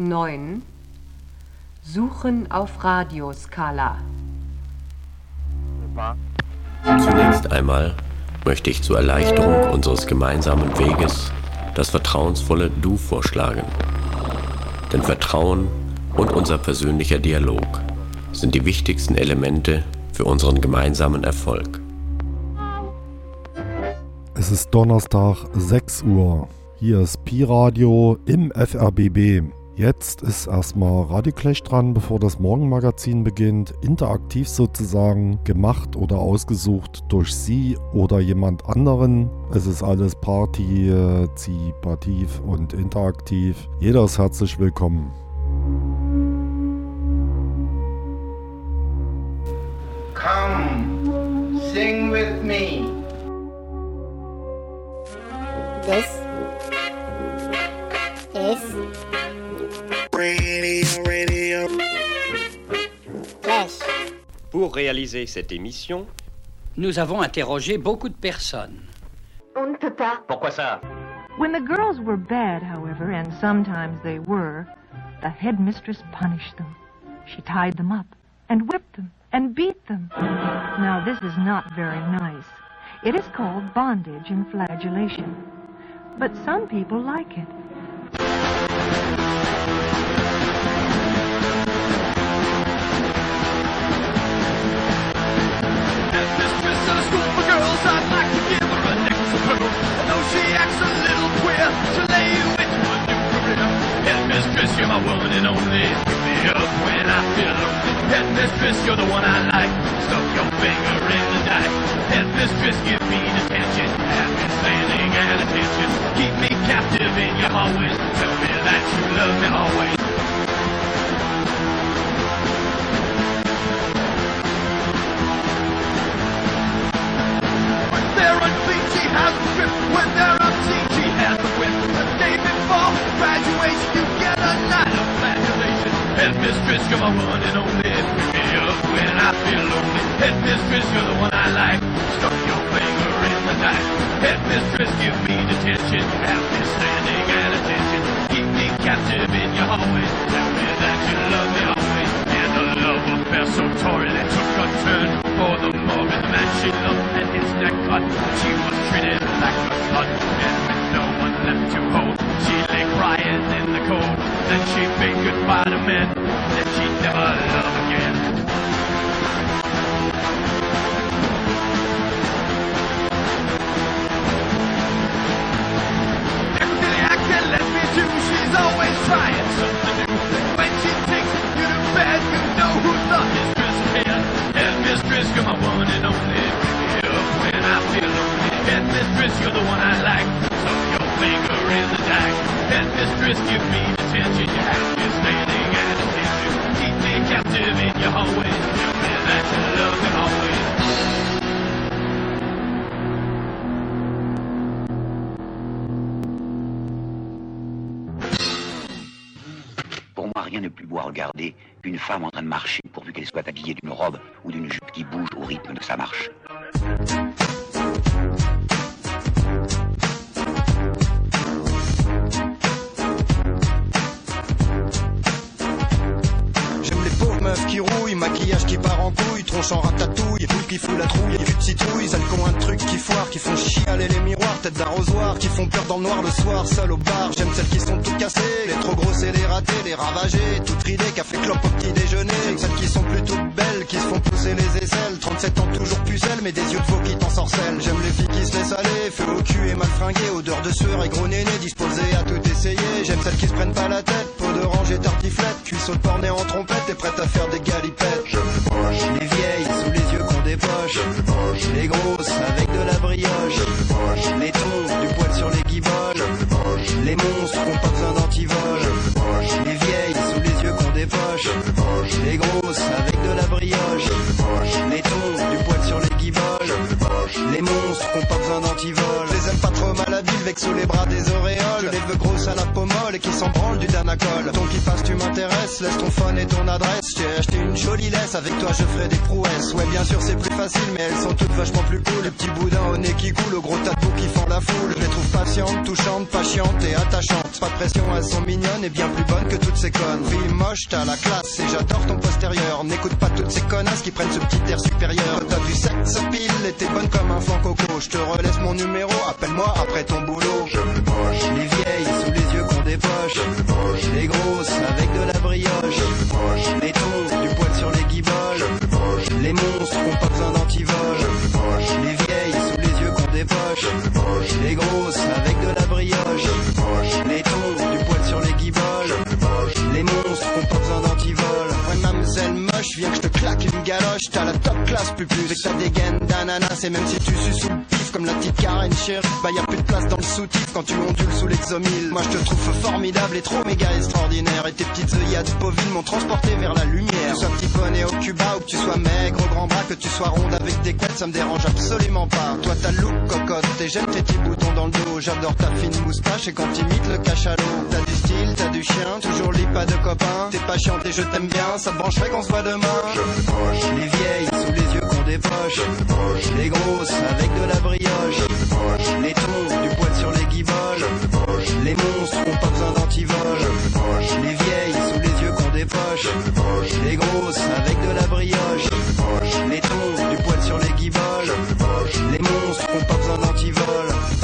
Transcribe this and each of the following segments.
9. Suchen auf Radioskala. Zunächst einmal möchte ich zur Erleichterung unseres gemeinsamen Weges das vertrauensvolle Du vorschlagen. Denn Vertrauen und unser persönlicher Dialog sind die wichtigsten Elemente für unseren gemeinsamen Erfolg. Es ist Donnerstag 6 Uhr. Hier ist Pi Radio im FRBB. Jetzt ist erstmal Radioclash dran, bevor das Morgenmagazin beginnt. Interaktiv sozusagen, gemacht oder ausgesucht durch Sie oder jemand anderen. Es ist alles partizipativ und interaktiv. Jeder ist herzlich willkommen. Come, sing with me. This is Pour réaliser cette émission, Nous avons interrogé beaucoup de personnes. On ne peut pas. pourquoi ça? When the girls were bad, however, and sometimes they were, the headmistress punished them. She tied them up and whipped them and beat them. Now, this is not very nice. It is called bondage and flagellation. But some people like it. You're my one and only. Pick me up when I feel lonely. Headmistress, you're the one I like. Stuck your finger in the dike. Headmistress, give me detention. Me standing at attention. Keep me captive in your hallways. Tell me that you love me always. When they're unclean, she has the grip. When they're unseen, she has the whip. The day before graduation, you a night of flagellation. Headmistress, you're my one and only. Pick me up when I feel lonely. Headmistress, you're the one I like. Stuck your finger in the night. Headmistress, give me detention. Have me standing at attention. Keep me captive in your hallway. Tell me that you love me always. And the love affair so torrid it took a turn for the morbid man she loved and his neck cut. She was treated like a slut, no one left to hold, she lay crying in the cold. Then she bade goodbye to men that she'd never love again. I can let me do, she's always trying something new. When she takes you to bed, you know who's the mistress here. Head mistress, you're my one and only. When I feel lonely. Head mistress, you're the one I like. Pour moi, rien de plus beau à regarder qu'une femme en train de marcher pourvu qu'elle soit habillée d'une robe ou d'une jupe qui bouge au rythme de sa marche. Qui part en couille, tronche en ratatouille, qui fout la trouille, cul de citrouille, sale con un truc qui foire, qui font chialer les miroirs, tête d'arrosoir, qui font peur dans le noir le soir, seul au bar. J'aime celles qui sont toutes cassées, les trop grosses et les ratées, les ravagées, toutes ridées, café clope au petit déjeuner. J'aime celles qui sont plutôt belles, qui se font pousser les aisselles, 37 ans toujours pucelles, mais des yeux de faux qui t'ensorcellent. J'aime les filles qui se laissent aller, feu au cul et mal fringuées, odeur de sueur et gros néné, disposées à tout essayer. J'aime celles qui se prennent pas la tête, peau d'orange et tartiflette, cuisseau de porc en trompette et prête à faire des galipettes. Les vieilles sous les yeux qu'on dépoche, les grosses avec de la brioche, les tons du poil sur les guiboles, les monstres qui ont pas besoin d'antivol, les vieilles sous les yeux qu'on dépoche, les grosses avec de la brioche, les tons du poil sur les guiboles, les monstres qui ont pas besoin d'antivol, je les aime pas trop malhabiles, vex sous les bras des auréoles, les veux grosses à la peau molle et qui s'en branlent du danacol. Ton qui passe, tu m'intéresses, laisse ton phone et ton adresse, j'ai acheté une jolie laisse, avec toi je ferai des prouesses. Ouais, bien sûr c'est plus facile, mais elles sont toutes vachement plus cool. Le petit boudin au nez qui coule, le gros boue qui font la foule. Je les trouve patientes, touchantes, pas chiantes et attachantes. pas de pression, elles sont mignonnes et bien plus bonnes que toutes ces connes. Fille moche, t'as la classe et j'adore ton postérieur. N'écoute pas toutes ces connasses qui prennent ce petit air supérieur. T'as du sexe pile et t'es bonne comme un flanc coco. Je te relaisse mon numéro, appelle-moi après ton boulot. Les vieilles sous les yeux qu'on dépoche. Les grosses avec de la brioche. Les tons, du poil sur les guiboles. Les monstres qui ont pas besoin d'antivol. Les vieilles sous les yeux qu'on dépoche. Les grosses avec de la brioche. Les tons, du poil sur les guiboles. Les monstres qui ont pas besoin d'antivol. Ouais, mademoiselle moche, viens que je te claque une galoche. T'as la top classe, pupu. Avec ta dégaine d'ananas. Et même si tu suces sous comme la petite Karen chérie, bah y a plus de place dans le soutif quand tu ondules sous l'exomile. Moi je te trouve formidable et trop méga extraordinaire. Et tes petites œillades bovines m'ont transporté vers la lumière. Que tu sois petit poney au Cuba ou que tu sois maigre au grand bras, que tu sois ronde avec des couettes, ça me dérange absolument pas. Toi t'as le look cocotte et j'aime tes petits boutons dans le dos. J'adore ta fine moustache et quand t'imites le cachalot. T'as du style, t'as du chien, toujours lit pas de copain. T'es pas chiante et je t'aime bien, ça te brancherait qu'on se voit demain. Les vieilles sous les yeux qu'on dépoche. Les grosses avec de la brioche. Les tons, du poil sur les guiboles. Les monstres ont pas besoin d'antivol. Les vieilles sous les yeux qu'on dépoche. Les grosses avec de la brioche. Les tons, du poil sur les guiboles. Les monstres ont pas besoin d'antivol.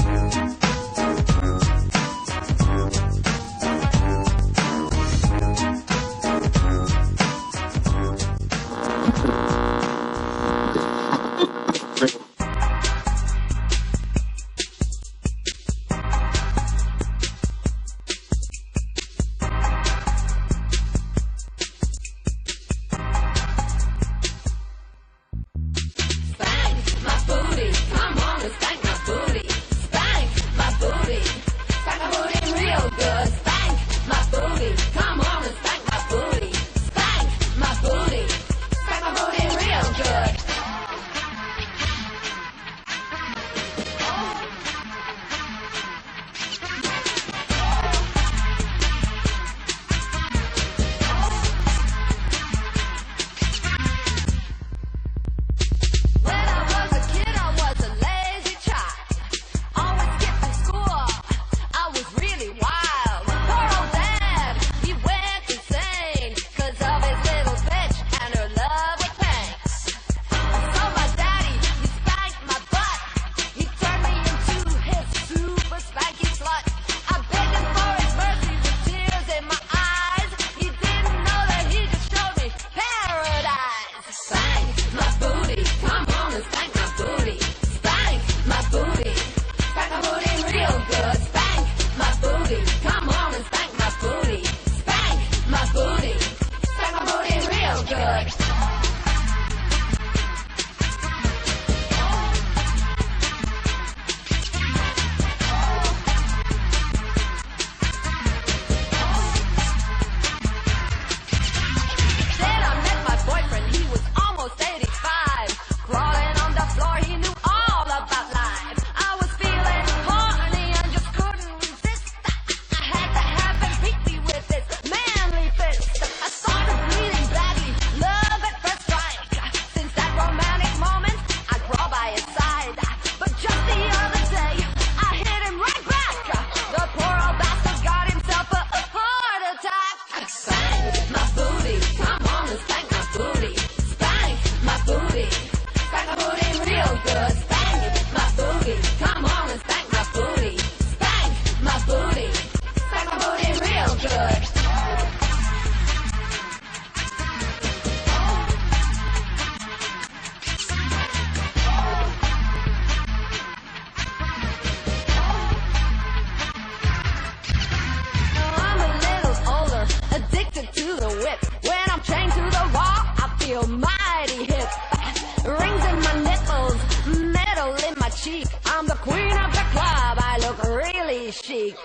Cheek. I'm the queen of the club, I look really chic.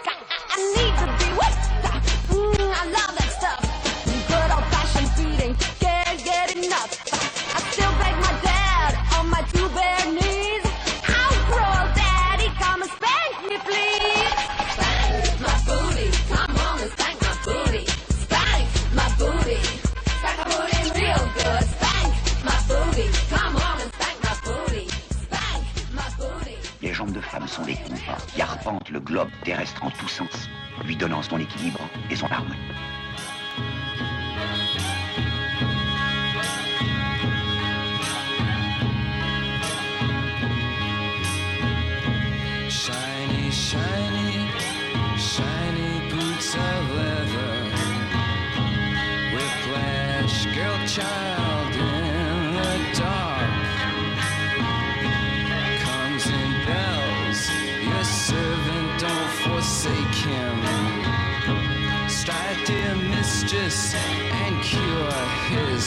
terrestre en tous sens, lui donnant son équilibre et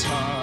heart.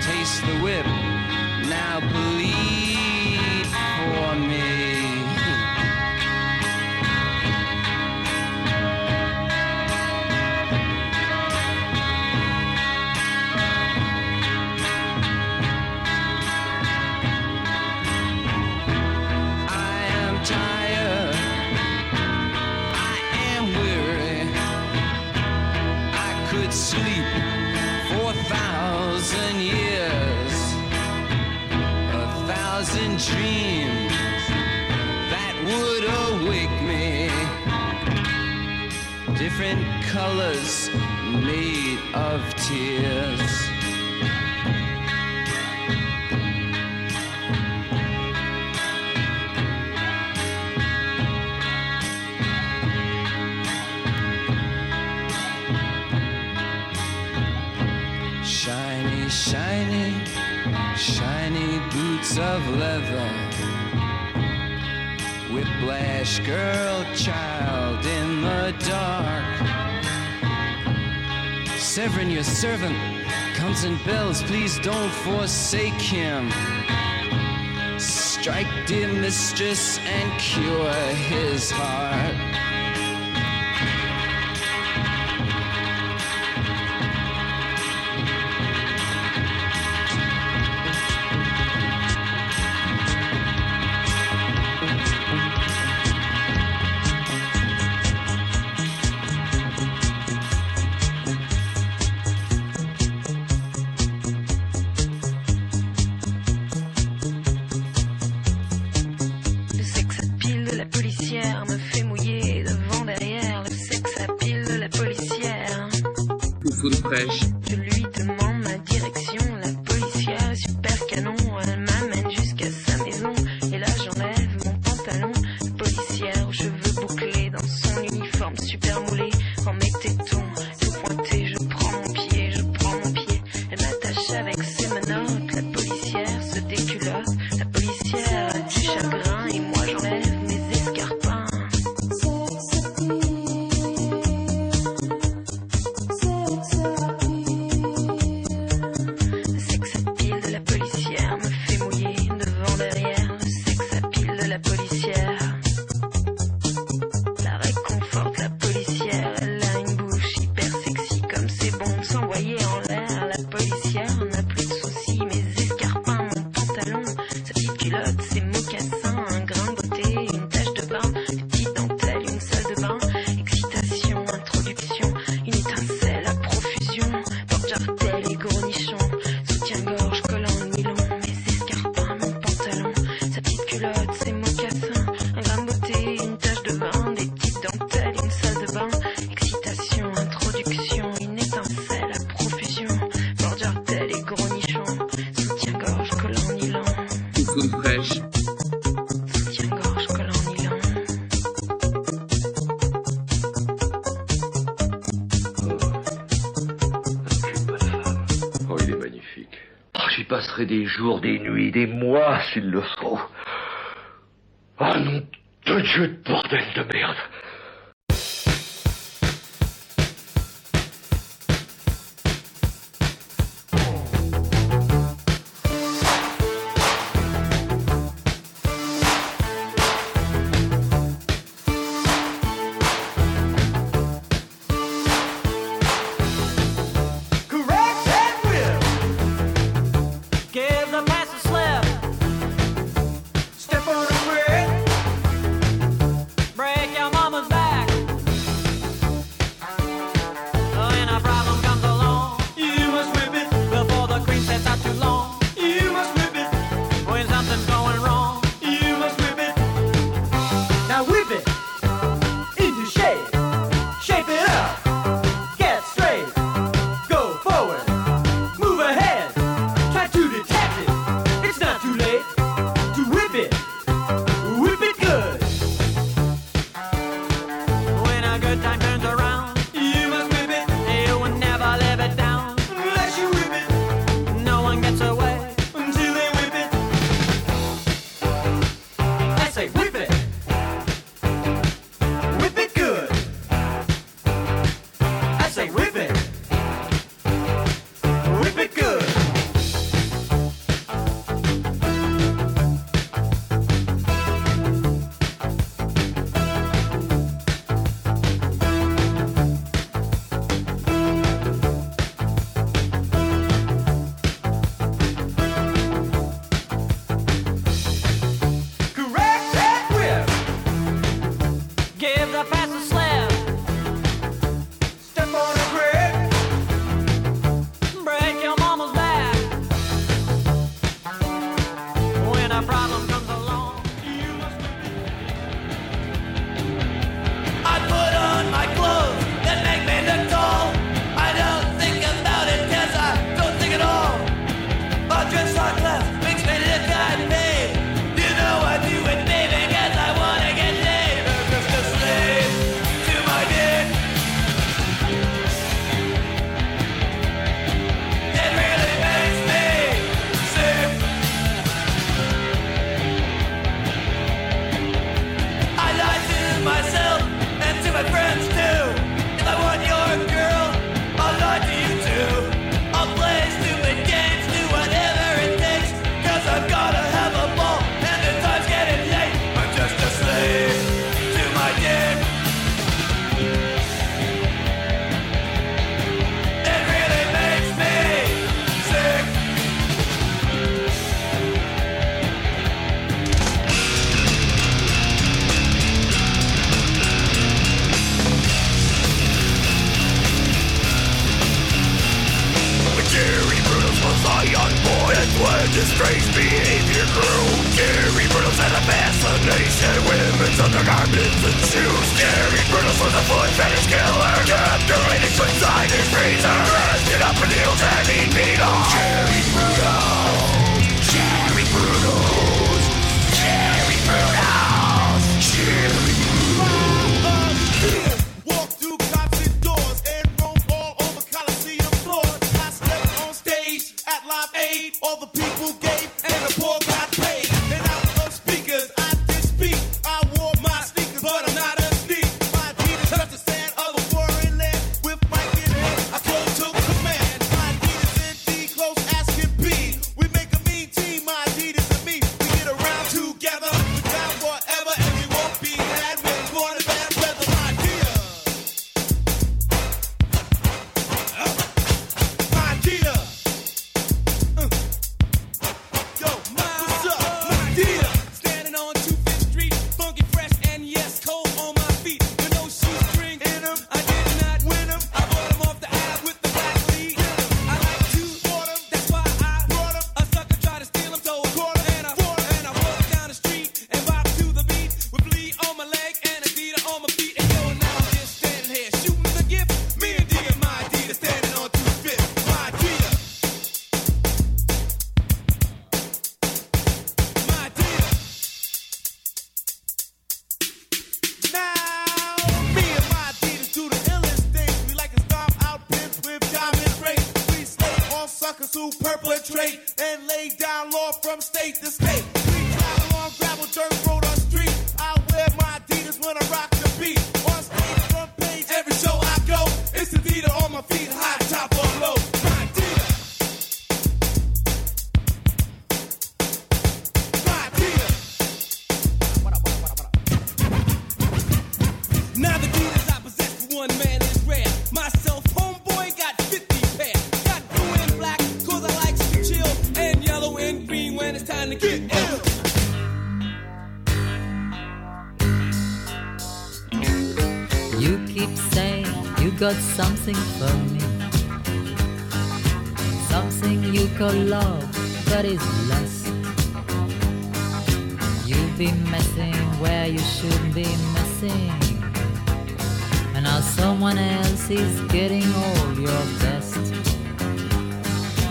Taste the whip, now believe. dreams that would awake me. Different colors made of tears. of leather. Whiplash girl child in the dark. Severin, your servant, comes and bells. Please don't forsake him. Strike, dear mistress, and cure his heart. Lucas. Jours, des nuits, des mois s'il le faut. Sons of garments and shoes Scary. Brutal swords of foot fetish killer. Capturating inside his freezer. Rested up in heels having beat on Carrying brutal something for me, Something you call love, but is lust. You've been messing where you should be messing. And now someone else is getting all your best.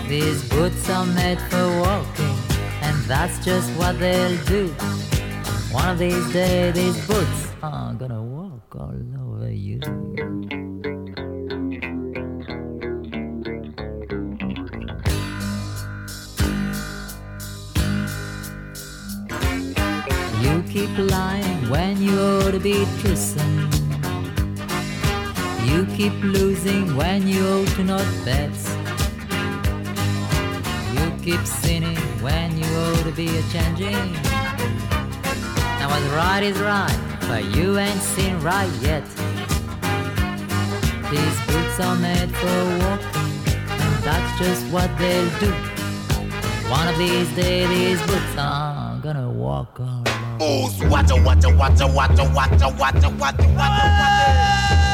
These boots are made for walking, and that's just what they'll do. One of these days, these boots are gonna keep lying when you ought to be kissing. You keep losing when you ought to not bet. You keep sinning when you ought to be a changing. Now what's right is right, but you ain't seen right yet. These boots are made for walking, and that's just what they'll do. One of these days, these boots are gonna walk on ooze. Watcha, watcha, watcha, watcha, watcha, watcha, watcha, watcha, watcha.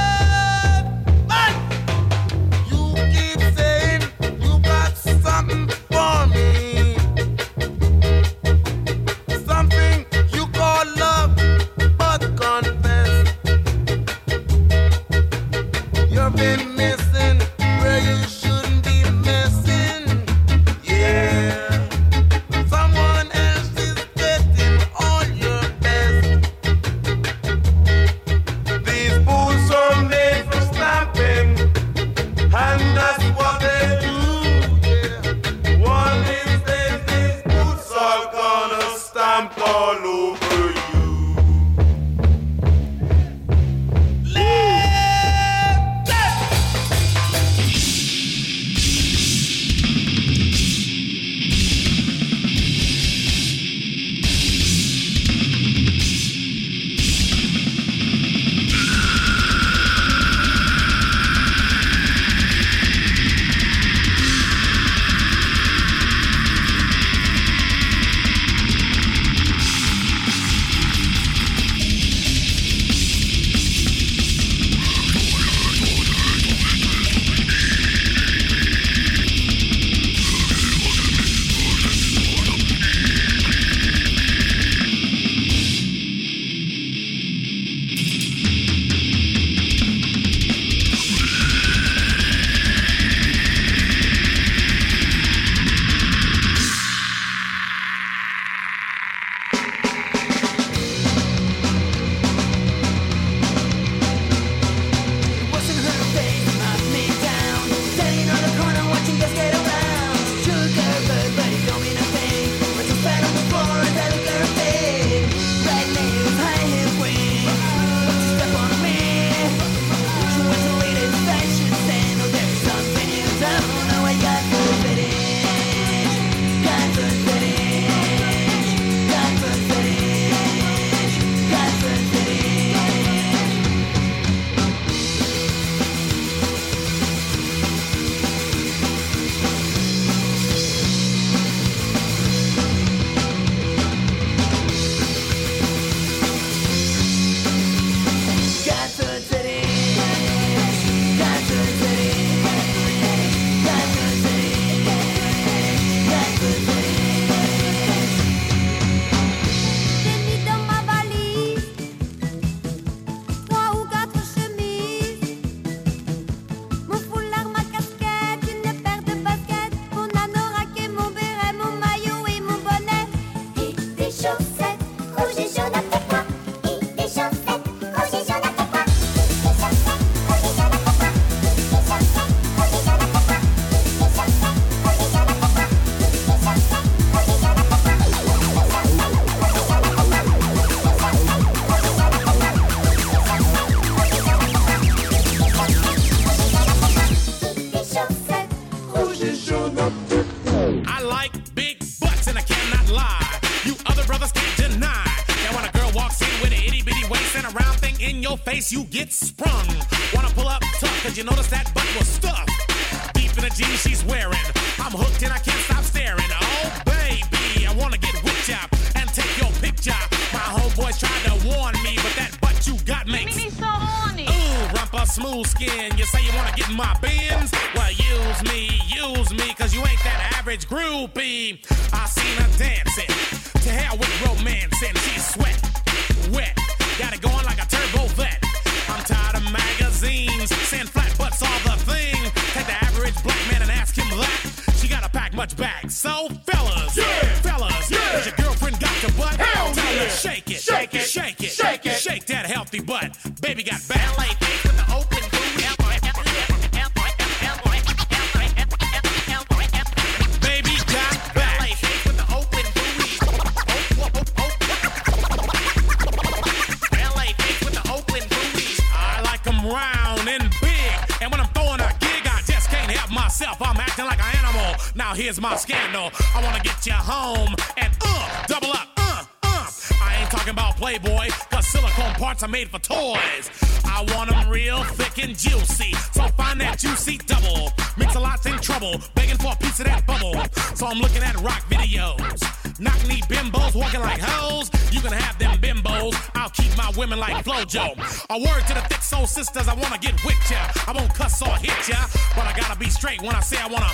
Now here's my scandal. I wanna get you home and uh, double up, uh, uh. I ain't talking about Playboy, cause silicone parts are made for toys. I want 'em real thick and juicy. So find that juicy double. Mix a lot's in trouble, begging for a piece of that bubble. So I'm looking at rock videos. Knock knee bimbos walking like hoes. You can have them bimbos. I'll keep my women like Flojo. A word to the thick soul sisters, I wanna get with ya. I won't cuss or hit ya, but I gotta be straight when I say I wanna.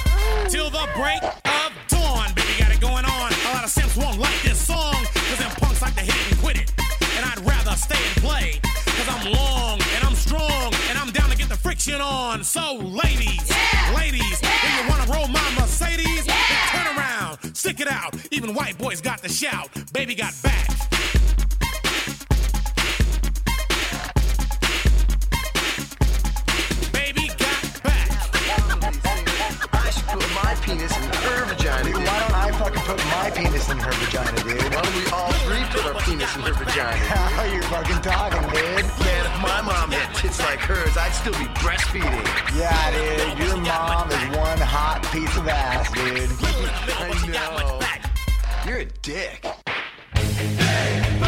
Till the break of dawn, baby, got it going on. A lot of simps won't like this song, cause them punks like to hit it and quit it. And I'd rather stay and play, cause I'm long and I'm strong, and I'm down to get the friction on. So, ladies, ladies, if you wanna roll my Mercedes, then turn around, stick it out. Even white boys got the shout. Baby got back. I should put my penis in her vagina. Dude, why don't I fucking put my penis in her vagina, dude? Why don't we all three put our penis in her vagina? How are you fucking talking, dude? Man, if my mom had tits like hers, I'd still be breastfeeding. Yeah, dude. Your mom is one hot piece of ass, dude. I know. You're a dick. I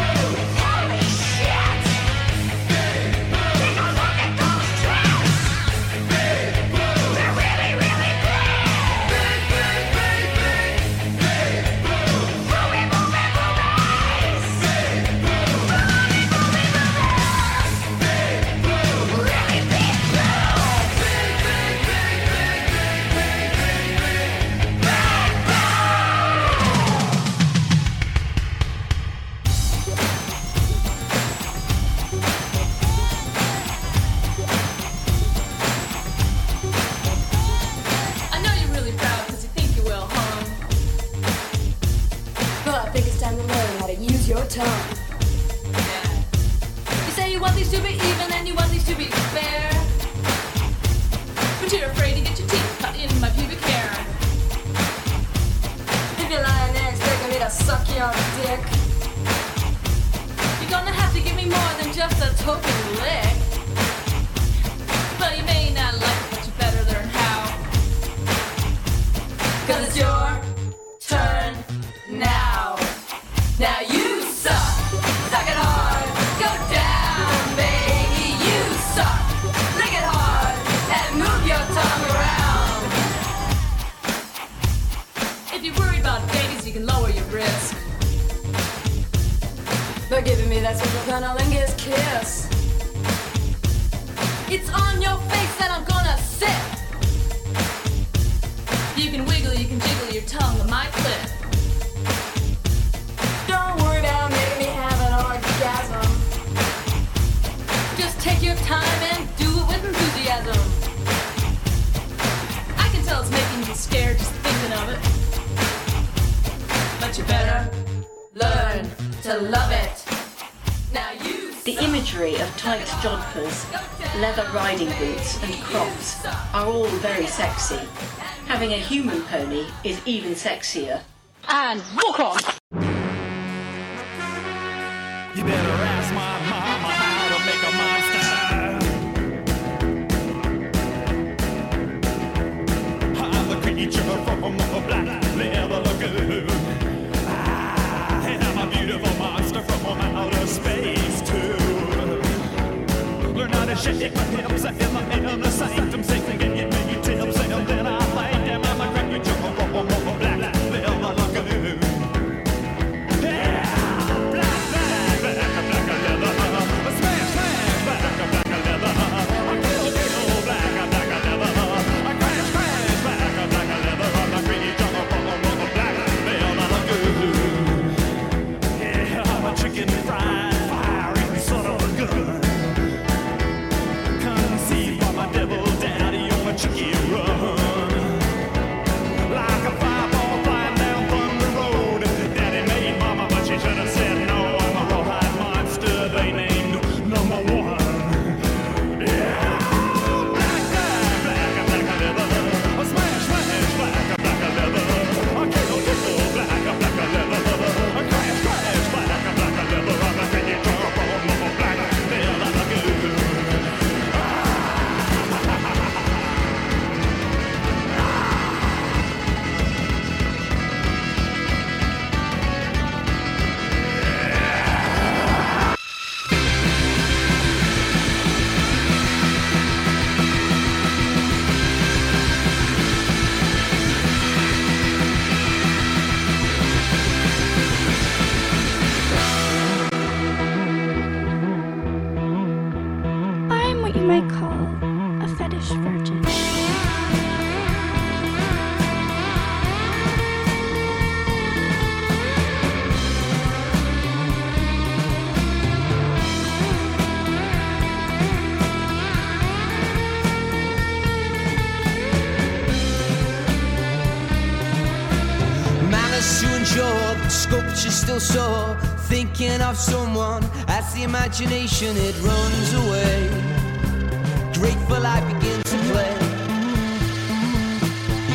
Having a human pony is even sexier. And walk on! You better ask my mama how to make a monster. I'm the creature from a black still sore. Thinking of someone as the imagination it runs away. Grateful I begin to play.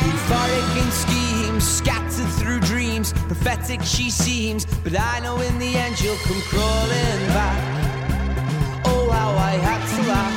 Euphoric in schemes, scattered through dreams. Prophetic she seems, but I know in the end you'll come crawling back. Oh, how I had to laugh.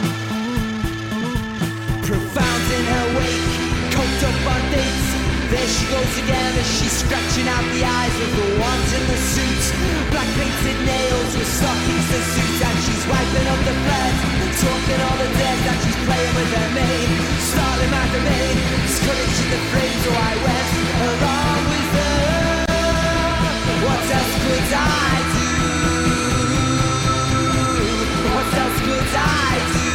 Profound in her wake, coked up on dates. There she goes again as she's scratching out the eyes of the ones in the suits. Black painted nails with stockings to suit, and she's wiping up the blood. Talking all the dead that she's playing with her maid. Starting my domain, sculling to the frame, so I went along with her. What else could I do? What else could I do?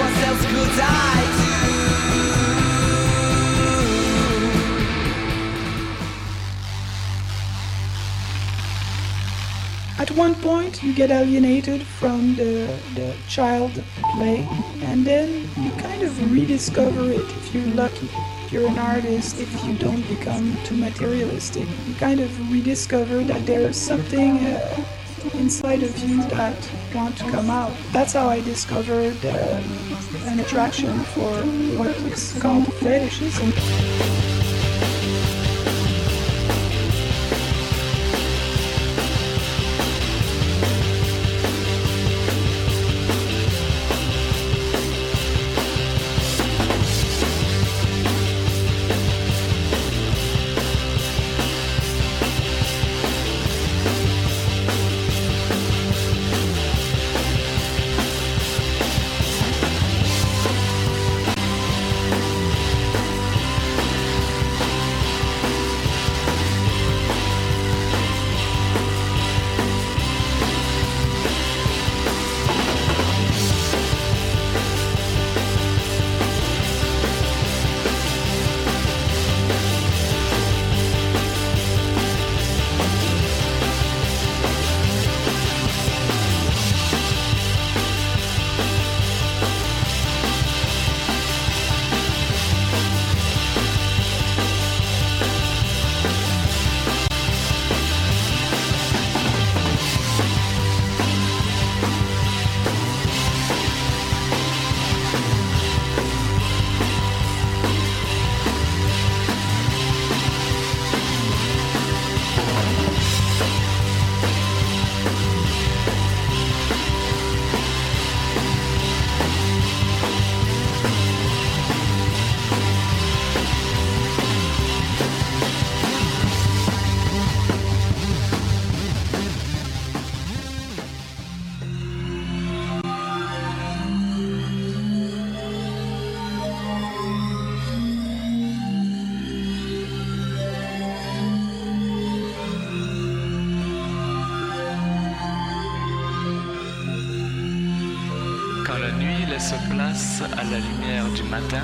What else could I do? At one point, you get alienated from the, the child play, and then you kind of rediscover it if you're lucky. If you're an artist, if you don't become too materialistic, you kind of rediscover that there's something uh, inside of you that want to come out. That's how I discovered uh, an attraction for what is called fetishism. du matin,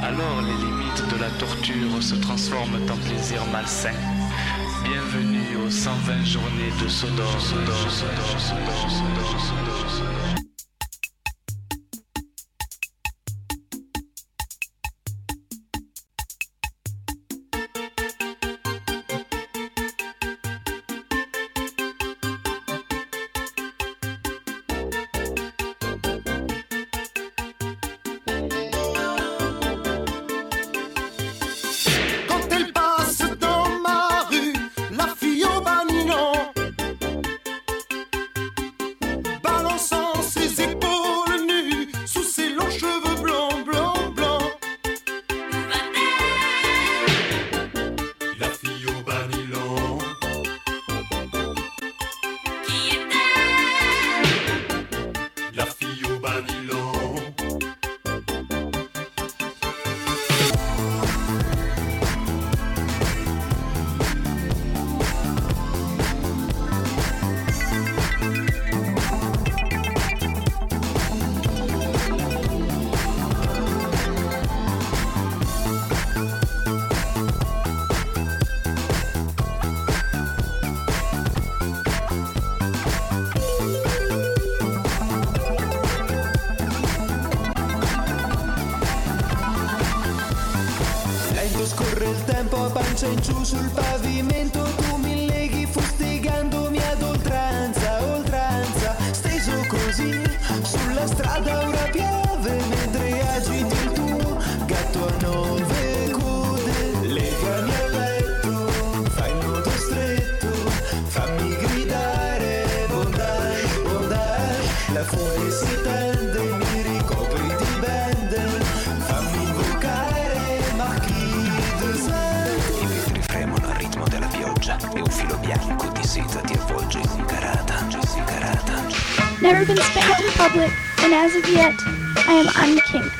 alors les limites de la torture se transforment en plaisir malsain. Bienvenue aux 120 journées de Sodor. never been spanked in public, and as of yet, I am unkinked.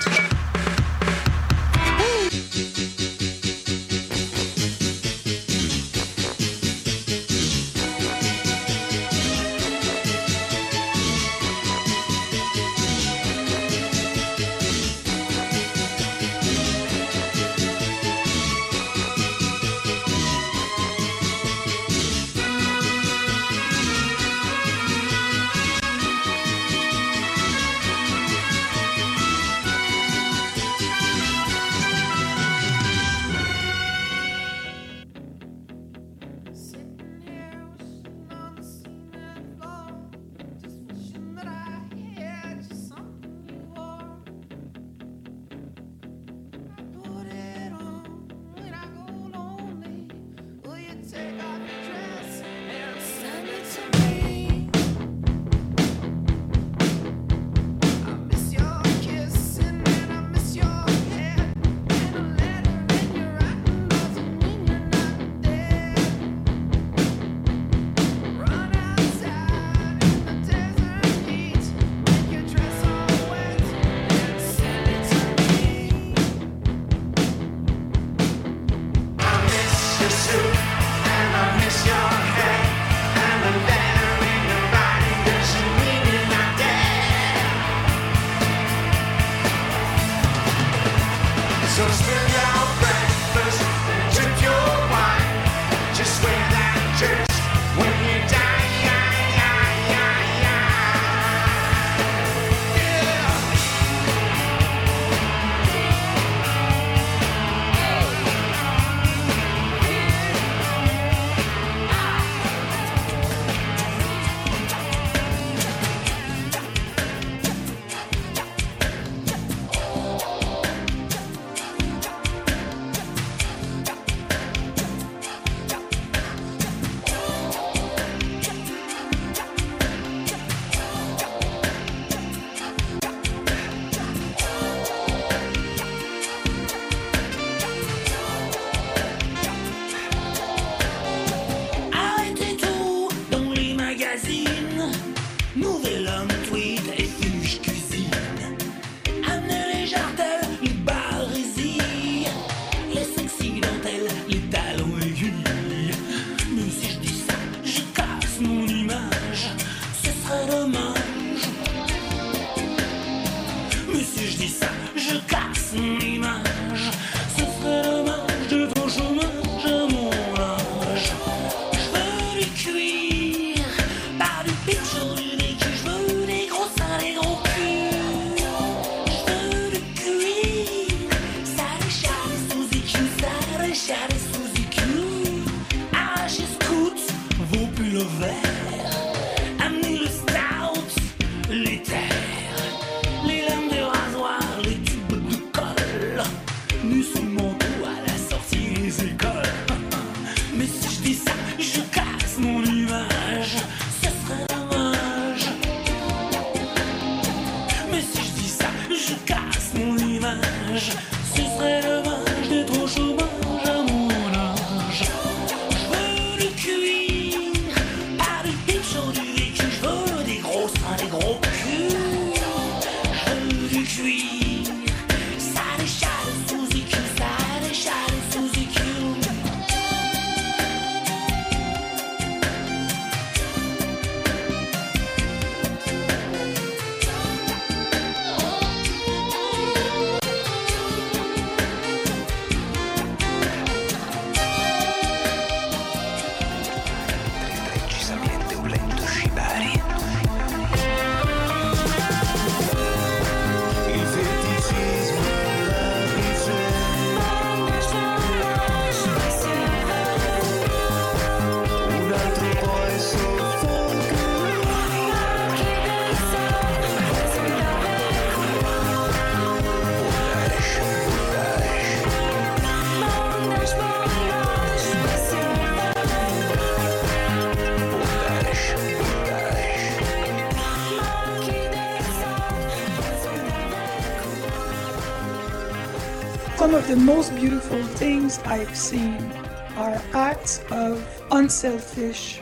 The most beautiful things I've seen are acts of unselfish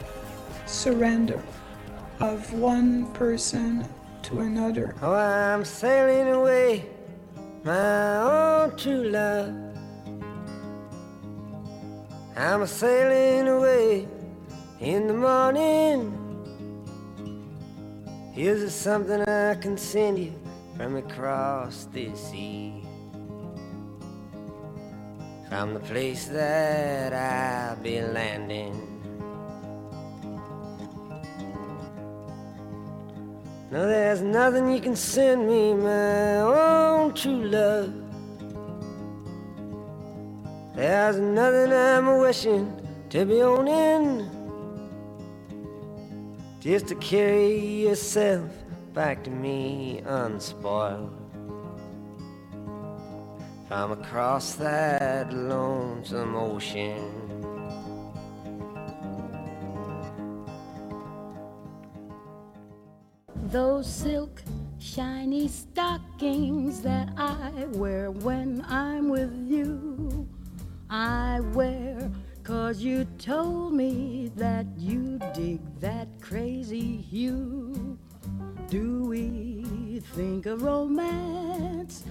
surrender of one person to another. Oh, I'm sailing away, my own true love. I'm sailing away in the morning. Here's something I can send you from across the sea. From the place that I'll be landing. No, there's nothing you can send me, my own true love. There's nothing I'm wishing to be owning. Just to carry yourself back to me unspoiled. From across that lonesome ocean. Those silk shiny stockings that I wear when I'm with you, I wear cause you told me that you dig that crazy hue. Do we think of romance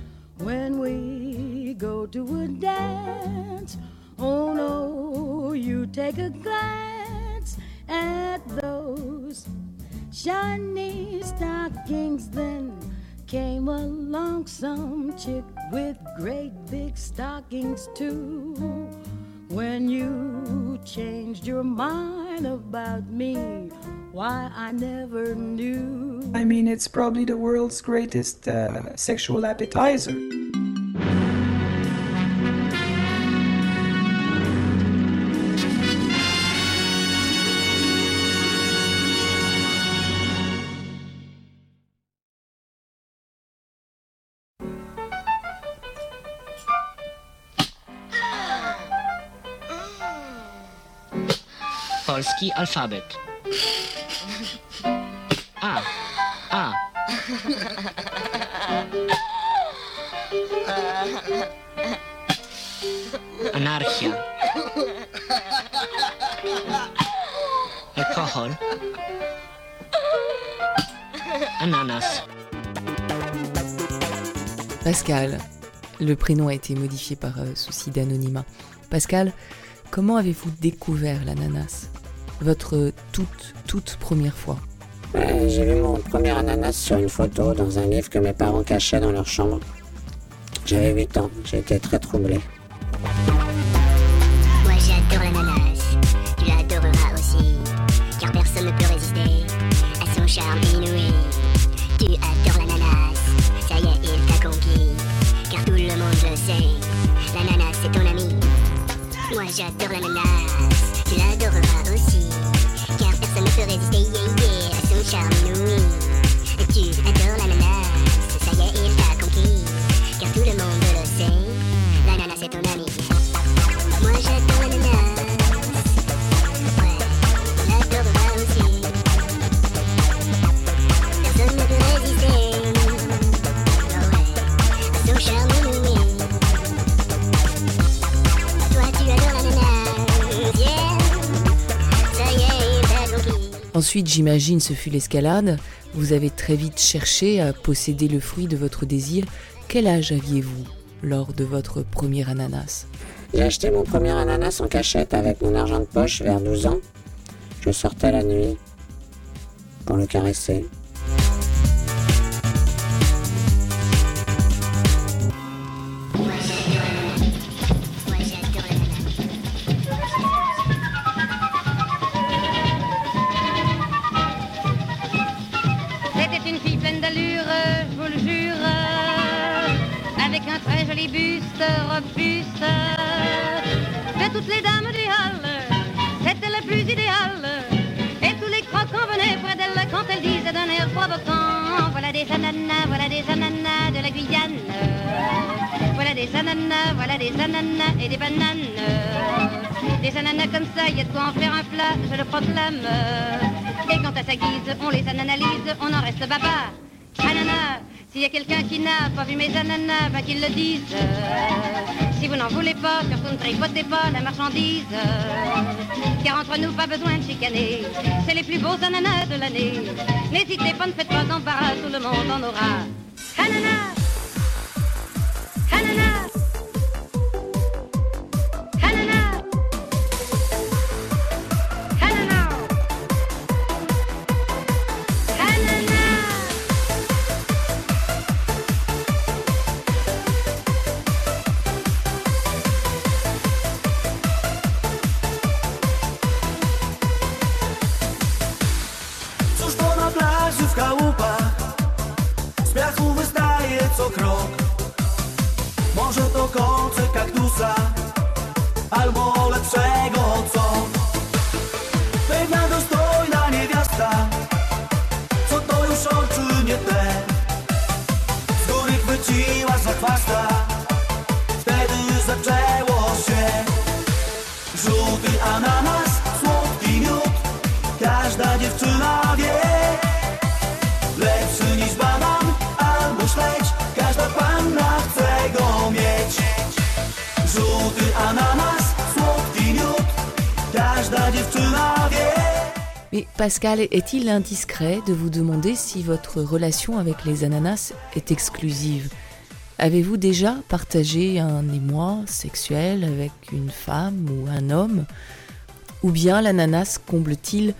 when we go to a dance? Oh no, you take a glance at those shiny stockings. Then came along some chick with great big stockings too. When you changed your mind about me, why I never knew. I mean, it's probably the world's greatest uh, sexual appetizer. Polski alfabet. A. A. Anarchia. Alkohol. Ananas. Pascal. Le prénom a été modifié par euh, souci d'anonymat. Pascal, comment avez-vous découvert l'ananas? Votre toute, toute première fois Euh, J'ai vu mon premier ananas sur une photo dans un livre que mes parents cachaient dans leur chambre. J'avais 8 ans, j'étais très troublé. Moi j'adore l'ananas, tu l'adoreras aussi, car personne ne peut résister à son charme inouï. Tu adores l'ananas, ça y est, il t'a conquis, car tout le monde le sait, l'ananas c'est ton ami. Moi j'adore l'ananas, j'imagine, ce fut l'escalade. Vous avez très vite cherché à posséder le fruit de votre désir. Quel âge aviez-vous lors de votre premier ananas? J'ai acheté mon premier ananas en cachette avec mon argent de poche vers 12 ans. Je sortais la nuit pour le caresser. Un très joli buste robuste. De toutes les dames du hall, c'était la plus idéale. Et tous les croquants venaient près d'elle quand elle disait d'un air provoquant Voilà des ananas, voilà des ananas de la Guyane. Voilà des ananas, voilà des ananas et des bananes. Des ananas comme ça, y a de quoi en faire un plat, je le proclame. Et quant à sa guise, on les analyse, on en reste baba. Ananas, s'il y a quelqu'un qui n'a pas vu mes ananas, bah qu'il le dise. Si vous n'en voulez pas, surtout ne tripotez pas la marchandise. Car entre nous, pas besoin de chicaner. C'est les plus beaux ananas de l'année. N'hésitez pas, ne faites pas d'embarras, tout le monde en aura. Ananas Mais Pascal, est-il indiscret de vous demander si votre relation avec les ananas est exclusive? Avez-vous déjà partagé un émoi sexuel avec une femme ou un homme? Ou bien l'ananas comble-t-il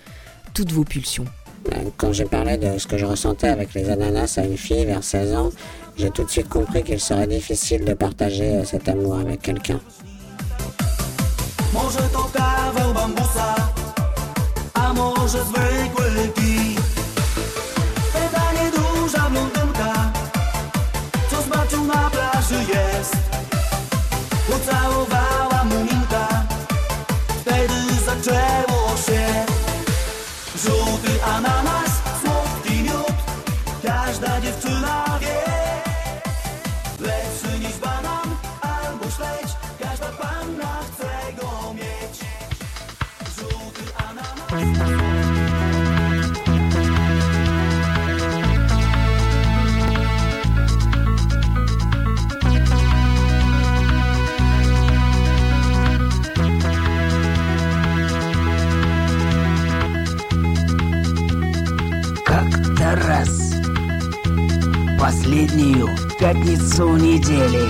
toutes vos pulsions? Euh, Quand j'ai parlé de ce que je ressentais avec les ananas à une fille vers 16 ans, j'ai tout de suite compris qu'il serait difficile de partager euh, cet amour avec quelqu'un. Może to kawał bambusa cosas break el. Последнюю пятницу недели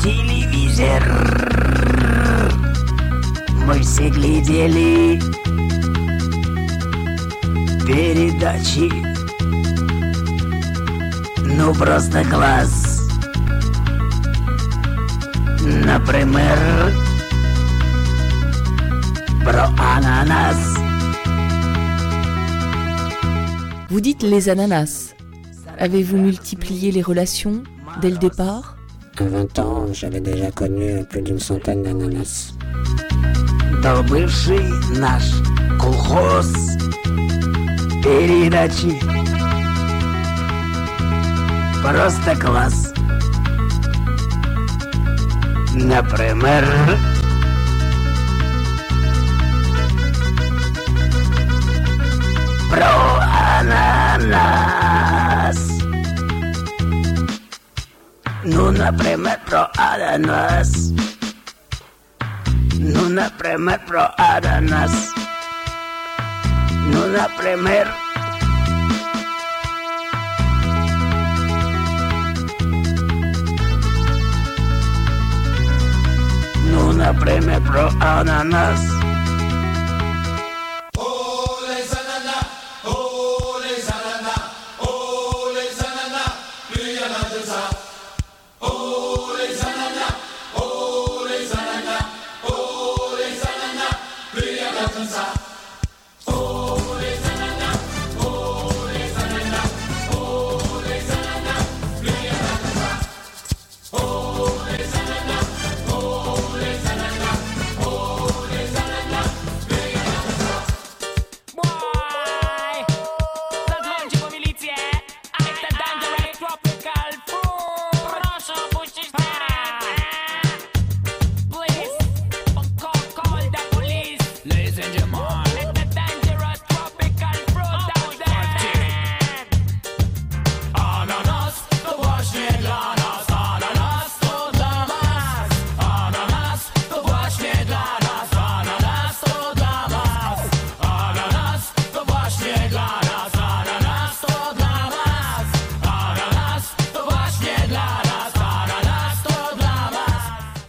Телевизор Мы все глядели Передачи Ну, просто класс. Например, про ананас. Vous dites les ananas. Avez-vous multiplié les relations dès le départ À 20 ans, j'avais déjà connu plus d'une centaine d'ananas. До бывший наш колхоз передачи. Просто класс. Например, pro ananas. Nuna primer pro ananas. Nuna primer pro ananas. Nuna primer Nuna primer pro ananas.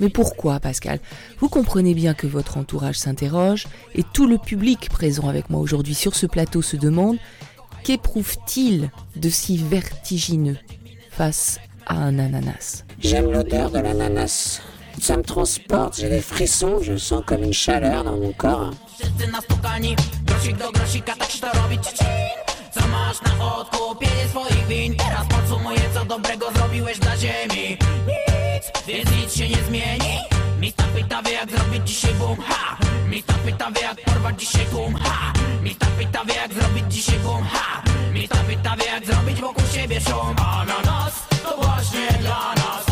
Mais pourquoi, Pascal? Vous comprenez bien que votre entourage s'interroge et tout le public présent avec moi aujourd'hui sur ce plateau se demande qu'éprouve-t-il de si vertigineux face à un ananas? J'aime l'odeur de l'ananas. Ça me transporte, j'ai des frissons, je sens comme une chaleur dans mon corps. Wszyscy nastukani, grosik do grosika, tak się to robi cicin Co masz na odkupienie swoich win? Teraz podsumuję, co dobrego zrobiłeś dla ziemi Nic, więc nic się nie zmieni. Mista pyta wie jak zrobić dzisiaj boom, ha. Mista pyta wie jak porwać dzisiaj kum, ha. Mista pyta wie jak zrobić dzisiaj boom, ha. Mista pyta wie jak zrobić wokół siebie szum. Ananas to właśnie dla nas,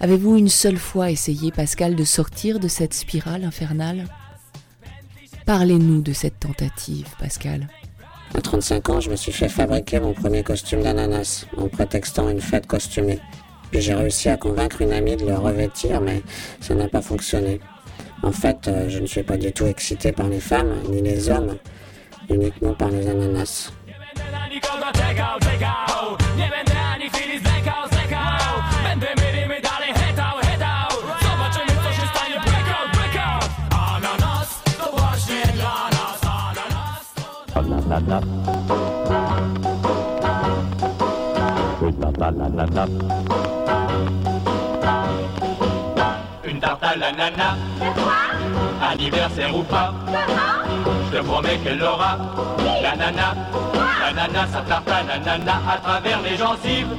Avez-vous une seule fois essayé, Pascal, de sortir de cette spirale infernale? Parlez-nous de cette tentative, Pascal. À 35 ans, je me suis fait fabriquer mon premier costume d'ananas, en prétextant une fête costumée. Puis j'ai réussi à convaincre une amie de le revêtir, mais ça n'a pas fonctionné. En fait, euh, je ne suis pas du tout excité par les femmes, ni les hommes, uniquement par les ananas. Une tarte à l'ananas. Anniversaire ou pas. Je te promets qu'elle l'aura. L'ananas. L'ananas, sa tarte à l'ananas à travers les gencives.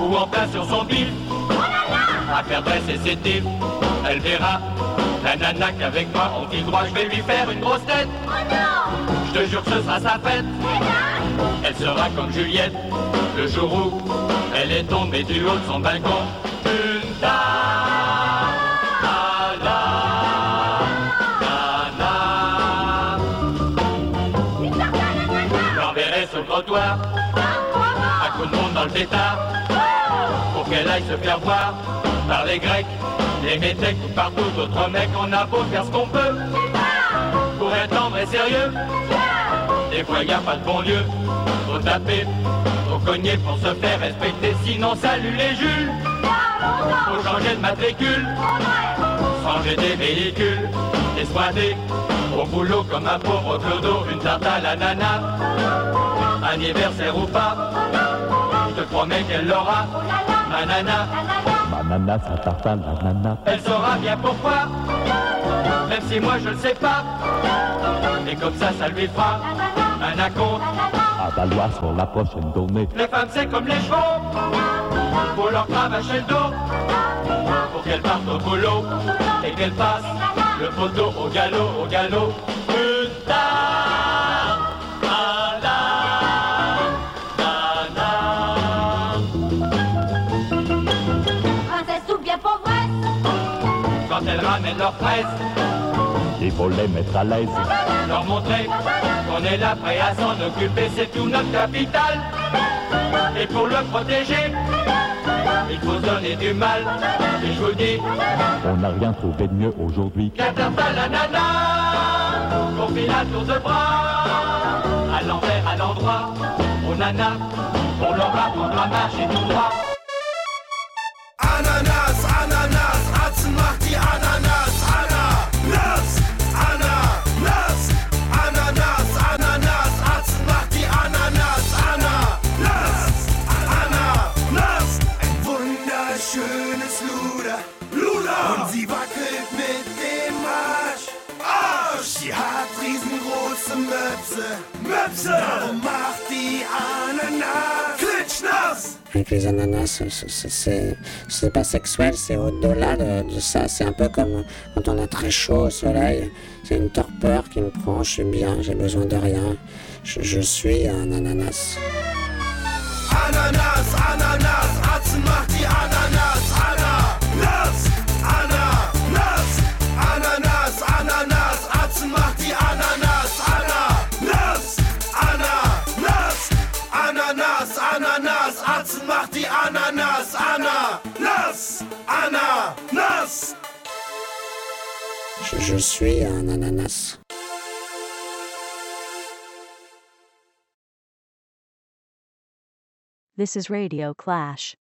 Ou en plein sur son bif. À faire dresser ses tifs. Elle verra. L'ananas qu'avec moi on dit droit, je vais lui faire une grosse tête. Je te jure que ce sera sa fête. Elle sera comme Juliette, le jour où elle est tombée du haut de son balcon. Une à. J'enverrai sur le trottoir un coup de monde dans le pétard pour qu'elle aille aille se faire voir par les Grecs, les métèques ou par tout autre mec. On a beau faire ce qu'on peut pour être tendre et sérieux. Des fois y a pas de bon lieu, faut taper, faut cogner pour se faire respecter. Sinon salut les Jules, faut changer de matricule, changer des véhicules, et squatter au boulot comme un pauvre clodo, une tarte à l'ananas, anniversaire ou pas, je te promets qu'elle l'aura, ma nana. Ma nana, sa tarte à la nana. Elle saura bien pourquoi, même si moi je le sais pas. Et comme ça, ça lui fera un acompte. À valoir sur la prochaine tournée. Les femmes, c'est comme les chevaux, faut leur cravacher le dos. Pour qu'elles partent au boulot et qu'elles passent le poteau au galop, au galop. Une ramènent leurs fraises, Il faut les mettre à l'aise. leur montrer qu'on est là prêt à s'en occuper, c'est tout notre capital. Et pour le protéger, il faut donner du mal. Et je vous dis, On n'a rien trouvé de mieux aujourd'hui. la à la nana, la tour de bras, à l'envers, à l'endroit, au nana, on leur apprendre à marcher tout droit. Ananas, Ananas, Ananas. Avec les ananas, c'est- pas sexuel, c'est au-delà de, ça. C'est un peu comme quand on a très chaud au soleil. C'est une torpeur qui me prend, je suis bien, j'ai besoin de rien. Je, suis un ananas. Ananas, Ananas, Ananas, Ananas, Ananas, Ananas. Je, je suis un ananas. This is Radio Clash.